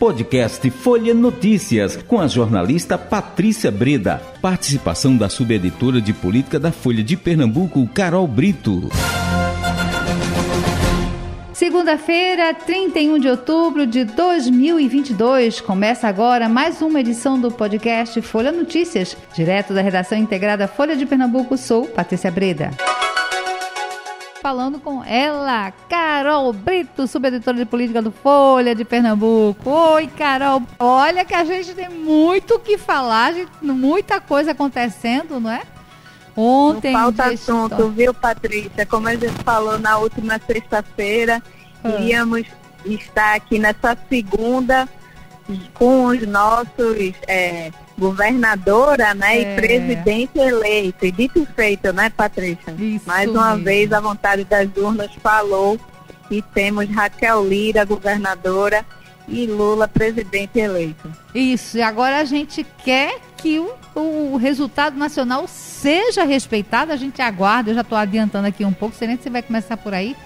Podcast Folha Notícias, com a jornalista Patrícia Breda. Participação da subeditora de política da Folha de Pernambuco, Carol Brito. Segunda-feira, 31 de outubro de 2022, começa agora mais uma edição do podcast Folha Notícias, direto da redação integrada Folha de Pernambuco. Sou Patrícia Breda falando com ela, Carol Brito, subeditora de política do Folha de Pernambuco. Oi, Carol. Olha que a gente tem muito o que falar, gente, muita coisa acontecendo, não é? Ontem. Não falta assunto, viu, Patrícia? Como a gente falou na última sexta-feira, ah. iríamos estar aqui nessa segunda com os nossos é, governadora né, é. e presidente eleito. E dito e feito, né, Patrícia? Isso Mais uma mesmo. vez, a vontade das urnas falou e temos Raquel Lira, governadora, e Lula, presidente eleito. Isso, e agora a gente quer que o, o resultado nacional seja respeitado, a gente aguarda, eu já estou adiantando aqui um pouco, sei nem se vai começar por aí,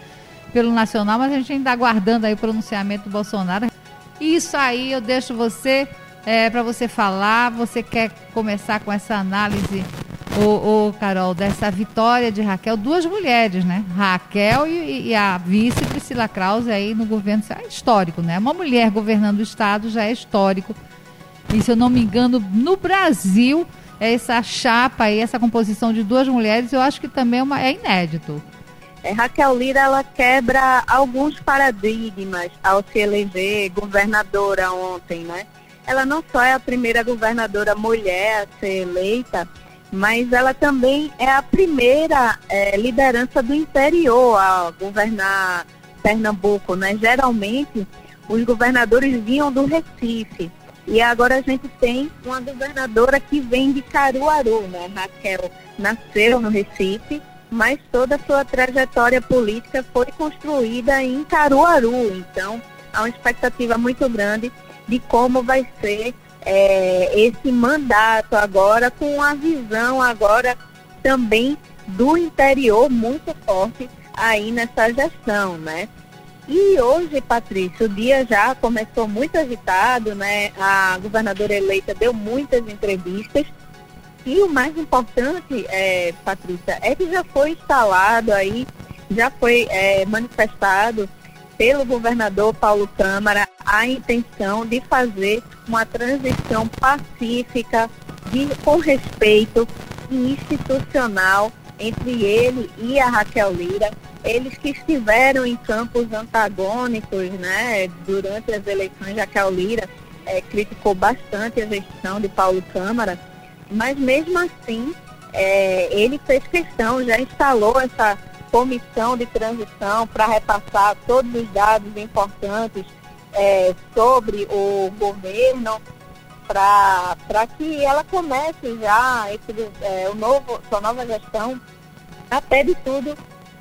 pelo nacional, mas a gente ainda aguardando aí o pronunciamento do Bolsonaro. Isso aí eu deixo você é, para você falar. Você quer começar com essa análise, ô, ô, Carol, dessa vitória de Raquel? Duas mulheres, né? Raquel e, e a vice Priscila Krause aí no governo. Isso é histórico, né? Uma mulher governando o Estado já é histórico. E se eu não me engano, no Brasil, essa chapa aí, essa composição de duas mulheres, eu acho que também é, uma, é inédito. É, Raquel Lira ela quebra alguns paradigmas ao se eleger governadora ontem, né? Ela não só é a primeira governadora mulher a ser eleita, mas ela também é a primeira é, liderança do interior a governar Pernambuco, né? Geralmente os governadores vinham do Recife. E agora a gente tem uma governadora que vem de Caruaru, né? Raquel nasceu no Recife mas toda a sua trajetória política foi construída em Caruaru. Então, há uma expectativa muito grande de como vai ser é, esse mandato agora, com a visão agora também do interior muito forte aí nessa gestão, né? E hoje, Patrícia, o dia já começou muito agitado, né? A governadora eleita deu muitas entrevistas e o mais importante, é, Patrícia, é que já foi instalado aí, já foi é, manifestado pelo governador Paulo Câmara a intenção de fazer uma transição pacífica, de, com respeito institucional entre ele e a Raquel Lira. Eles que estiveram em campos antagônicos né, durante as eleições, Raquel Lira é, criticou bastante a gestão de Paulo Câmara mas mesmo assim, é, ele fez questão, já instalou essa comissão de transição para repassar todos os dados importantes é, sobre o governo, para que ela comece já esse, é, o novo, sua nova gestão, até de tudo,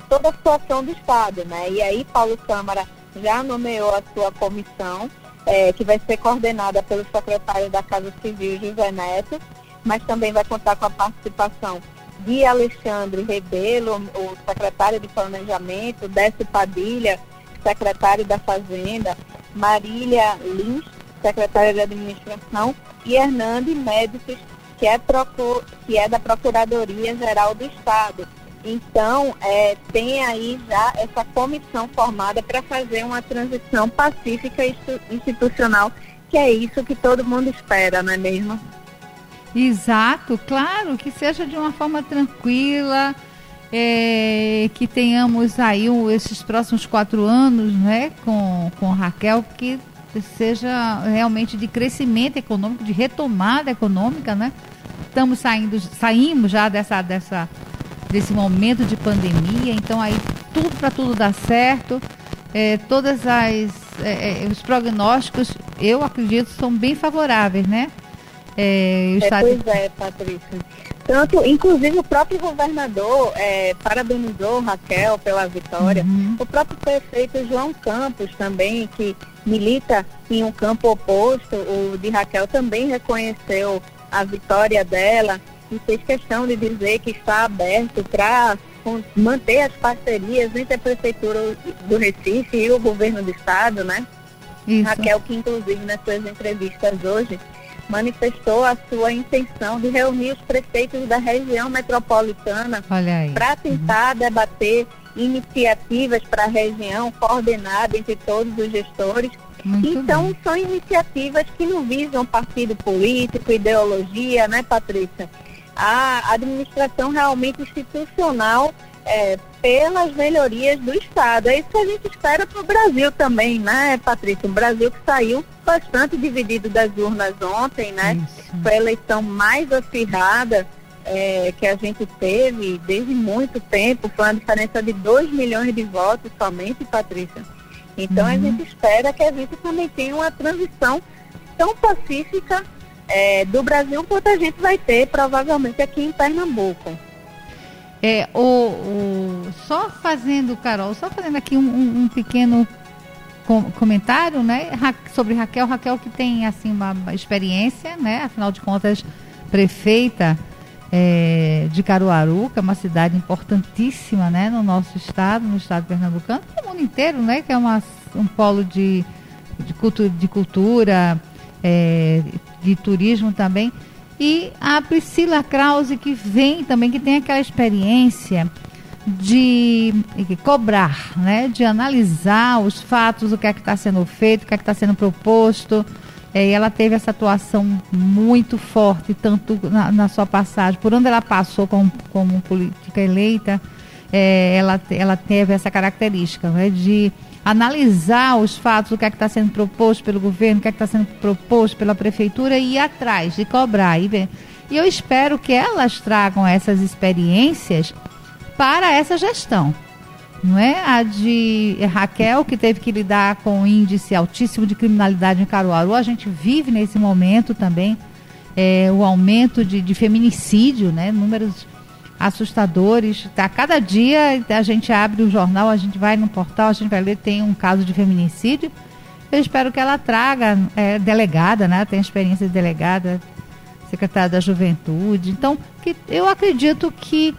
toda a situação do Estado. Né? E aí Paulo Câmara já nomeou a sua comissão, é, que vai ser coordenada pelo secretário da Casa Civil, José Neto, mas também vai contar com a participação de Alexandre Rebelo, o secretário de Planejamento, Décio Padilha, secretário da Fazenda, Marília Lins, secretária de Administração, e Hernande Médici, que é, procur, que é da Procuradoria Geral do Estado. Então, é, tem aí já essa comissão formada para fazer uma transição pacífica e institucional, que é isso que todo mundo espera, não é mesmo? Exato, claro, que seja de uma forma tranquila, é, que tenhamos aí esses próximos quatro anos né, com, com Raquel, que seja realmente de crescimento econômico, de retomada econômica, né? Estamos saindo, saímos já dessa, dessa, desse momento de pandemia, então aí tudo para tudo dar certo, é, todas as é, é, os prognósticos, eu acredito, são bem favoráveis, né? É, é, pois é, Patrícia. Tanto, inclusive, o próprio governador é, parabenizou Raquel pela vitória. Uhum. O próprio prefeito João Campos também, que milita em um campo oposto, o de Raquel, também reconheceu a vitória dela e fez questão de dizer que está aberto para manter as parcerias entre a Prefeitura do Recife e o governo do Estado, né? Isso. Raquel, que inclusive nas suas entrevistas hoje manifestou a sua intenção de reunir os prefeitos da região metropolitana para tentar uhum. debater iniciativas para a região coordenada entre todos os gestores. Muito então, bem. são iniciativas que não visam partido político, ideologia, né, Patrícia? A administração realmente institucional é, pelas melhorias do Estado. É isso que a gente espera para o Brasil também, né, Patrícia? O Brasil que saiu bastante dividido das urnas ontem, né? Isso. Foi a eleição mais acirrada é, que a gente teve desde muito tempo. Foi uma diferença de 2 milhões de votos somente, Patrícia. Então uhum. a gente espera que a gente também tenha uma transição tão pacífica é, do Brasil quanto a gente vai ter provavelmente aqui em Pernambuco. É, o, o, só fazendo, Carol, só fazendo aqui um, um, um pequeno com, comentário, né, sobre Raquel. Raquel que tem, assim, uma, experiência, né, afinal de contas, prefeita é, de Caruaru, que é uma cidade importantíssima, né, no nosso estado, no estado pernambucano, no mundo inteiro, né, que é uma, um polo de, de cultura, de, cultura é, de turismo também. E a Priscila Krause, que vem também, que tem aquela experiência de cobrar, né? de analisar os fatos, o que é que está sendo feito, o que é que está sendo proposto. É, e ela teve essa atuação muito forte, tanto na, na sua passagem, por onde ela passou como, como política eleita, é, ela, ela teve essa característica né? de analisar os fatos, o que é que está sendo proposto pelo governo, o que é que está sendo proposto pela prefeitura e ir atrás, de cobrar. E, e eu espero que elas tragam essas experiências para essa gestão. Não é a de Raquel, que teve que lidar com um índice altíssimo de criminalidade em Caruaru. A gente vive nesse momento também é, o aumento de, de feminicídio, né? Números assustadores. A cada dia a gente abre o jornal, a gente vai no portal, a gente vai ler, tem um caso de feminicídio. Eu espero que ela traga, é, delegada, né? Tem experiência de delegada, secretária da Juventude. Então, que, eu acredito que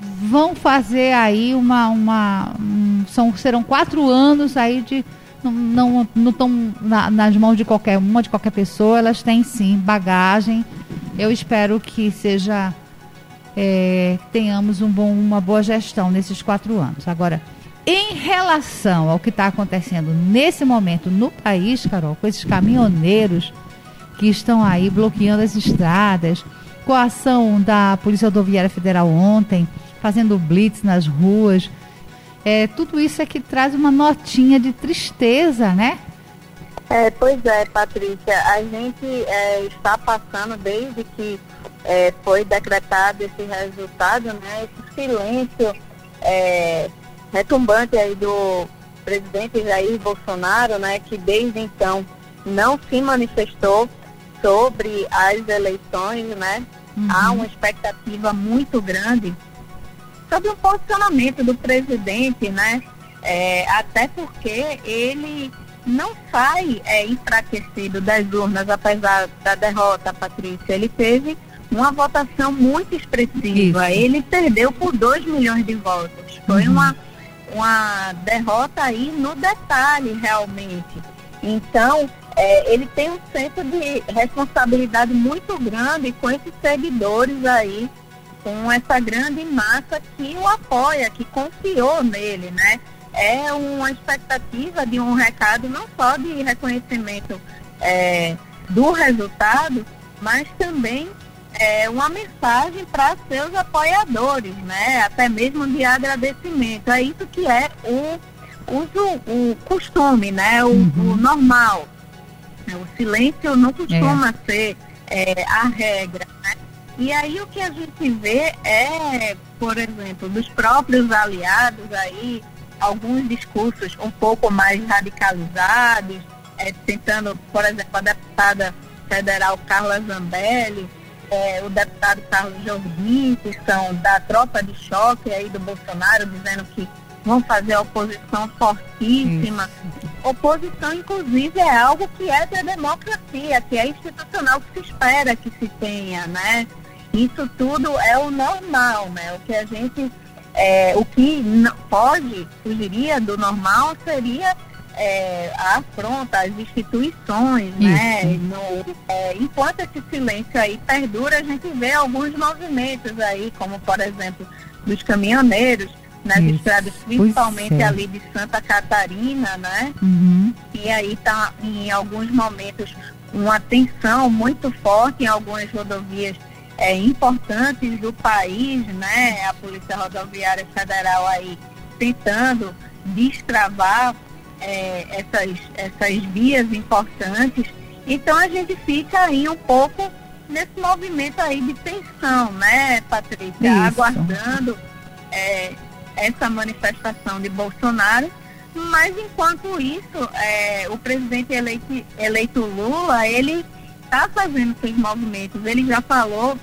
vão fazer aí uma. uma um, são, serão quatro anos aí de. Não estão não, na, nas mãos de qualquer uma, de qualquer pessoa, elas têm sim bagagem. Eu espero que seja é, tenhamos um bom, uma boa gestão nesses quatro anos. Agora, em relação ao que está acontecendo nesse momento no país, Carol, com esses caminhoneiros que estão aí bloqueando as estradas, com a ação da Polícia Rodoviária Federal ontem, fazendo blitz nas ruas, é, tudo isso é que traz uma notinha de tristeza, né? É, pois é, Patrícia, a gente é, está passando desde que é, foi decretado esse resultado, né, esse silêncio é, retumbante aí do presidente Jair Bolsonaro, né, que desde então não se manifestou sobre as eleições, né, uhum. há uma expectativa muito grande sobre o posicionamento do presidente, né, é, até porque ele não sai é, enfraquecido das urnas, apesar da derrota, Patrícia. Ele teve uma votação muito expressiva. Isso. Ele perdeu por 2 milhões de votos. Foi uhum. uma, uma derrota aí no detalhe, realmente. Então, é, ele tem um senso de responsabilidade muito grande com esses seguidores aí, com essa grande massa que o apoia, que confiou nele, né? É uma expectativa de um recado não só de reconhecimento é, do resultado, mas também é, uma mensagem para seus apoiadores, né? Até mesmo de agradecimento. É isso que é o, o, o costume, né? O, uhum. o, normal. O silêncio não costuma é. ser é, a regra, né? E aí o que a gente vê é, por exemplo, dos próprios aliados aí, alguns discursos um pouco mais radicalizados, é, tentando, por exemplo, a deputada federal Carla Zambelli, é, o deputado Carlos Jordim, que são da tropa de choque aí do Bolsonaro, dizendo que vão fazer oposição fortíssima. Isso. Oposição, inclusive, é algo que é da democracia, que é institucional, que se espera que se tenha, né? Isso tudo é o normal, né? O que a gente, é, o que pode, fugiria do normal seria é, afronta às instituições, né? No, é, enquanto esse silêncio aí perdura, a gente vê alguns movimentos aí, como por exemplo dos caminhoneiros nas Isso. estradas, principalmente é. ali de Santa Catarina, né? Uhum. E aí tá em alguns momentos uma tensão muito forte em algumas rodovias é, importantes do país, né? A Polícia Rodoviária Federal aí tentando destravar é, essas, essas vias importantes. Então a gente fica aí um pouco nesse movimento aí de tensão, né, Patrícia? Isso. Aguardando é, essa manifestação de Bolsonaro. Mas enquanto isso, é, o presidente eleito, eleito Lula, ele está fazendo seus movimentos. Ele já falou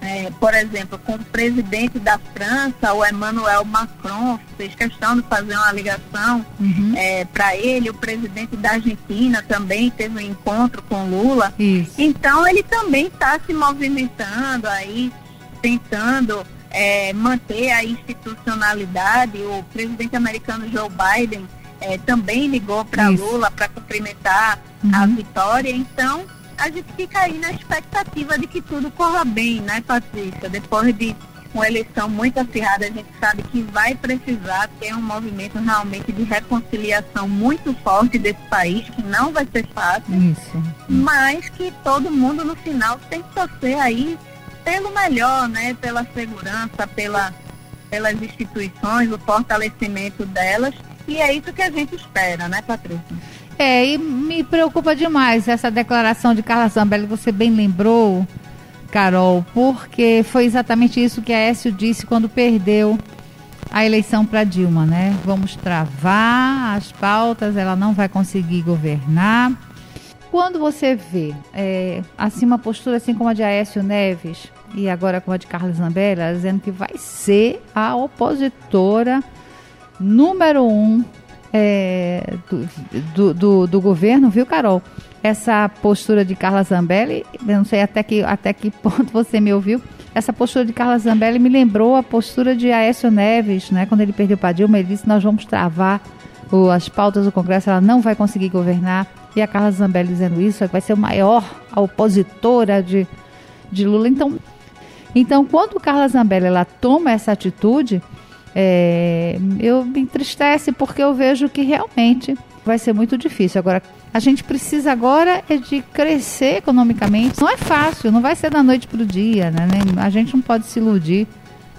é, por exemplo, com o presidente da França, o Emmanuel Macron, fez questão de fazer uma ligação uhum. é, para ele, o presidente da Argentina também teve um encontro com Lula. Isso. Então ele também está se movimentando aí, tentando é, manter a institucionalidade. O presidente americano Joe Biden é, também ligou para Lula para cumprimentar uhum. a vitória. Então a gente fica aí na expectativa de que tudo corra bem, né, Patrícia? Depois de uma eleição muito acirrada, a gente sabe que vai precisar ter um movimento realmente de reconciliação muito forte desse país, que não vai ser fácil, Isso. mas que todo mundo no final tem que torcer aí pelo melhor, né? Pela segurança, pela, pelas instituições, o fortalecimento delas. E é isso que a gente espera, né, Patrícia? É, e me preocupa demais essa declaração de Carla Zambelli, você bem lembrou, Carol, porque foi exatamente isso que a Écio disse quando perdeu a eleição para Dilma, né? Vamos travar as pautas, ela não vai conseguir governar. Quando você vê é, assim uma postura assim como a de Aécio Neves e agora como a de Carla Zambelli, dizendo que vai ser a opositora número um é, do, do, do, do, governo, viu, Carol? Essa postura de Carla Zambelli, eu não sei até que, até que ponto você me ouviu, essa postura de Carla Zambelli me lembrou a postura de Aécio Neves, né? Quando ele perdeu para Dilma, ele disse, nós vamos travar o, as pautas do Congresso, ela não vai conseguir governar. E a Carla Zambelli dizendo isso, vai ser o maior opositora de, de Lula. Então, então, quando Carla Zambelli ela toma essa atitude, é, eu me entristece porque eu vejo que realmente vai ser muito difícil. Agora, a gente precisa agora é de crescer economicamente. Não é fácil, não vai ser da noite para o dia, né? A gente não pode se iludir.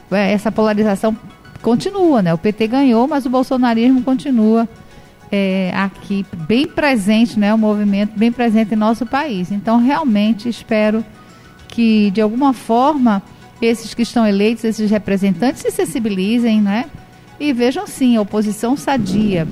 É, essa polarização continua, né? O PT ganhou, mas o bolsonarismo continua é, aqui bem presente, né? O movimento bem presente em nosso país. Então, realmente espero que de alguma forma esses que estão eleitos, esses representantes, se sensibilizem, né? E vejam sim, a oposição sadia.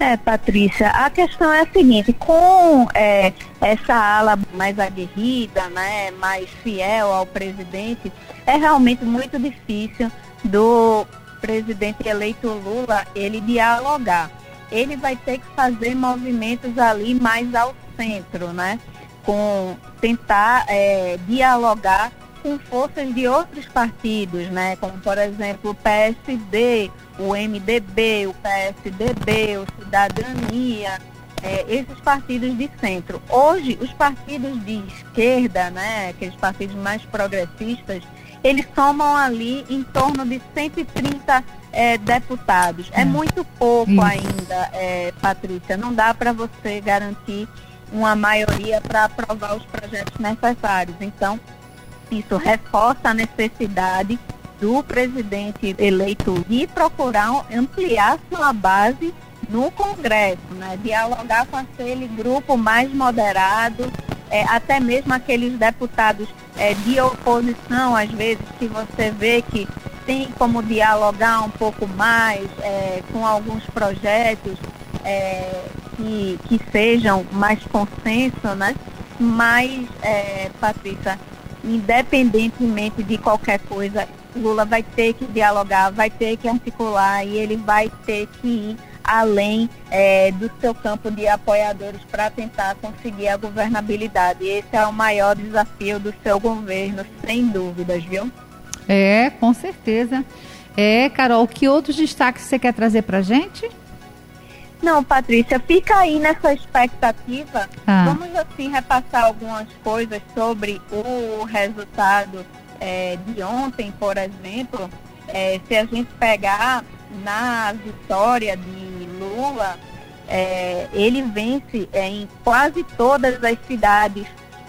É, Patrícia, a questão é a seguinte, com é, essa ala mais aguerrida, né, mais fiel ao presidente, é realmente muito difícil do presidente eleito Lula ele dialogar. Ele vai ter que fazer movimentos ali mais ao centro, né? Com tentar é, dialogar com forças de outros partidos, né? Como por exemplo o PSD, o MDB, o PSDB, o Cidadania, é, esses partidos de centro. Hoje, os partidos de esquerda, né, aqueles partidos mais progressistas, eles somam ali em torno de 130 é, deputados. É, é muito pouco Isso. ainda, é, Patrícia. Não dá para você garantir uma maioria para aprovar os projetos necessários. Então, isso reforça a necessidade do presidente eleito de procurar ampliar sua base no Congresso, né? dialogar com aquele grupo mais moderado, é, até mesmo aqueles deputados é, de oposição, às vezes, que você vê que tem como dialogar um pouco mais é, com alguns projetos é, que, que sejam mais consenso, né? Mas, é, Patrícia, independentemente de qualquer coisa, Lula vai ter que dialogar, vai ter que articular e ele vai ter que ir além é, do seu campo de apoiadores para tentar conseguir a governabilidade. Esse é o maior desafio do seu governo, sem dúvidas, viu? É, com certeza. É, Carol, que outros destaques você quer trazer para a gente? Não, Patrícia, fica aí nessa expectativa. Ah. Vamos assim repassar algumas coisas sobre o resultado é, de ontem, por exemplo. É, se a gente pegar na vitória de Lula, é, ele vence é, em quase todas as cidades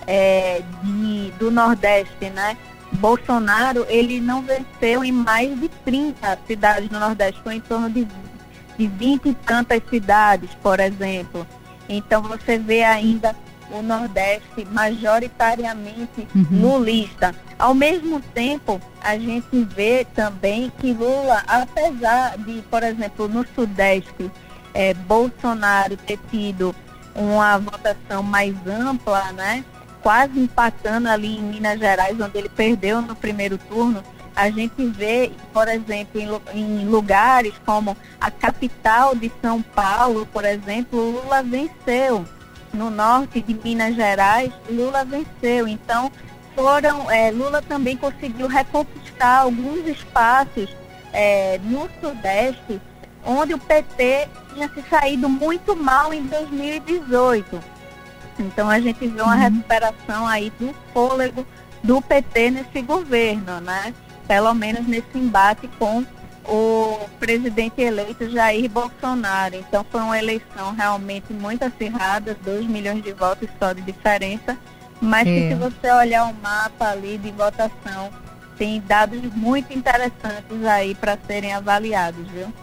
é, de, do Nordeste, né? Bolsonaro, ele não venceu em mais de 30 cidades do Nordeste, foi em torno de, de 20 e tantas cidades, por exemplo. Então você vê ainda o Nordeste majoritariamente uhum. lulista. Ao mesmo tempo, a gente vê também que Lula, apesar de, por exemplo, no Sudeste, é, Bolsonaro ter tido uma votação mais ampla, né? Quase empatando ali em Minas Gerais, onde ele perdeu no primeiro turno, a gente vê, por exemplo, em, em lugares como a capital de São Paulo, por exemplo, Lula venceu. No norte de Minas Gerais, Lula venceu. Então, foram, é, Lula também conseguiu reconquistar alguns espaços é, no Sudeste onde o PT tinha se saído muito mal em 2018. Então a gente vê uma uhum. recuperação aí do fôlego do PT nesse governo, né? Pelo menos nesse embate com o presidente eleito Jair Bolsonaro. Então foi uma eleição realmente muito acirrada, 2 milhões de votos só de diferença, mas é. que se você olhar o mapa ali de votação, tem dados muito interessantes aí para serem avaliados, viu?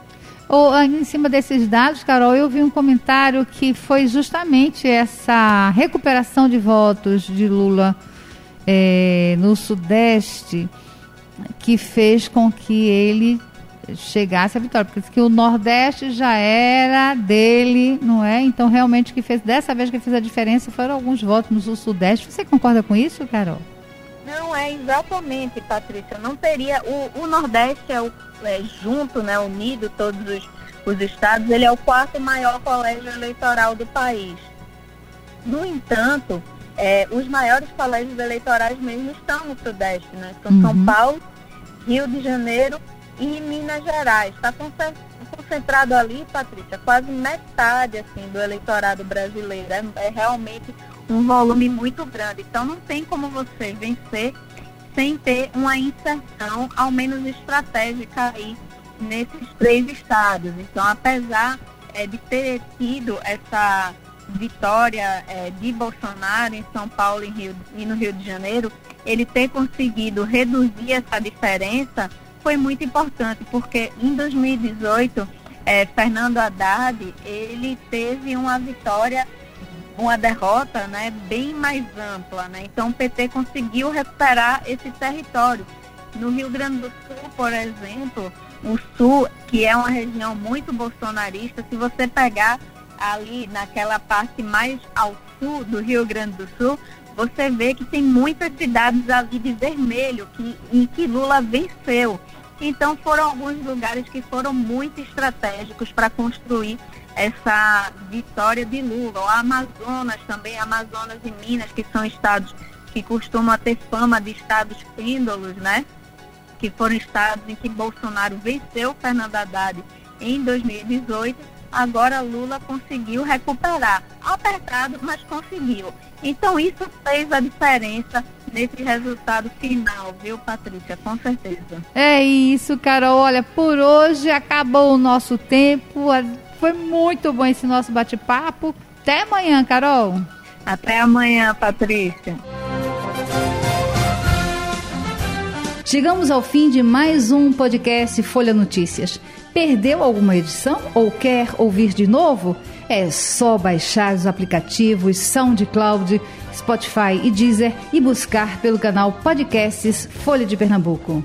Ou, em cima desses dados, Carol, eu vi um comentário que foi justamente essa recuperação de votos de Lula é, no Sudeste que fez com que ele chegasse à vitória, porque que o Nordeste já era dele, não é? Então realmente que fez dessa vez que fez a diferença foram alguns votos no Sul Sudeste. Você concorda com isso, Carol? Não é exatamente, Patrícia. Não teria o, o Nordeste é o é, junto, né, unido todos os, os estados, ele é o quarto maior colégio eleitoral do país. No entanto, é, os maiores colégios eleitorais mesmo estão no Sudeste, né? São uhum. São Paulo, Rio de Janeiro e Minas Gerais. Está concentrado ali, Patrícia, quase metade assim, do eleitorado brasileiro. É, é realmente um volume muito grande. Então não tem como você vencer sem ter uma inserção, ao menos estratégica aí nesses três estados. Então, apesar é, de ter tido essa vitória é, de Bolsonaro em São Paulo e, Rio, e no Rio de Janeiro, ele ter conseguido reduzir essa diferença foi muito importante, porque em 2018, é, Fernando Haddad, ele teve uma vitória uma derrota né, bem mais ampla. Né? Então o PT conseguiu recuperar esse território. No Rio Grande do Sul, por exemplo, o Sul, que é uma região muito bolsonarista, se você pegar ali naquela parte mais ao sul do Rio Grande do Sul, você vê que tem muitas cidades ali de vermelho que, em que Lula venceu. Então foram alguns lugares que foram muito estratégicos para construir essa vitória de Lula. O Amazonas também, Amazonas e Minas, que são estados que costumam ter fama de estados pêndulos, né? Que foram estados em que Bolsonaro venceu Fernando Haddad em 2018. Agora Lula conseguiu recuperar. Apertado, mas conseguiu. Então isso fez a diferença nesse resultado final, viu, Patrícia? Com certeza. É isso, Carol. Olha, por hoje acabou o nosso tempo. Foi muito bom esse nosso bate-papo. Até amanhã, Carol. Até amanhã, Patrícia. Chegamos ao fim de mais um podcast Folha Notícias. Perdeu alguma edição ou quer ouvir de novo? É só baixar os aplicativos SoundCloud, Spotify e Deezer e buscar pelo canal Podcasts Folha de Pernambuco.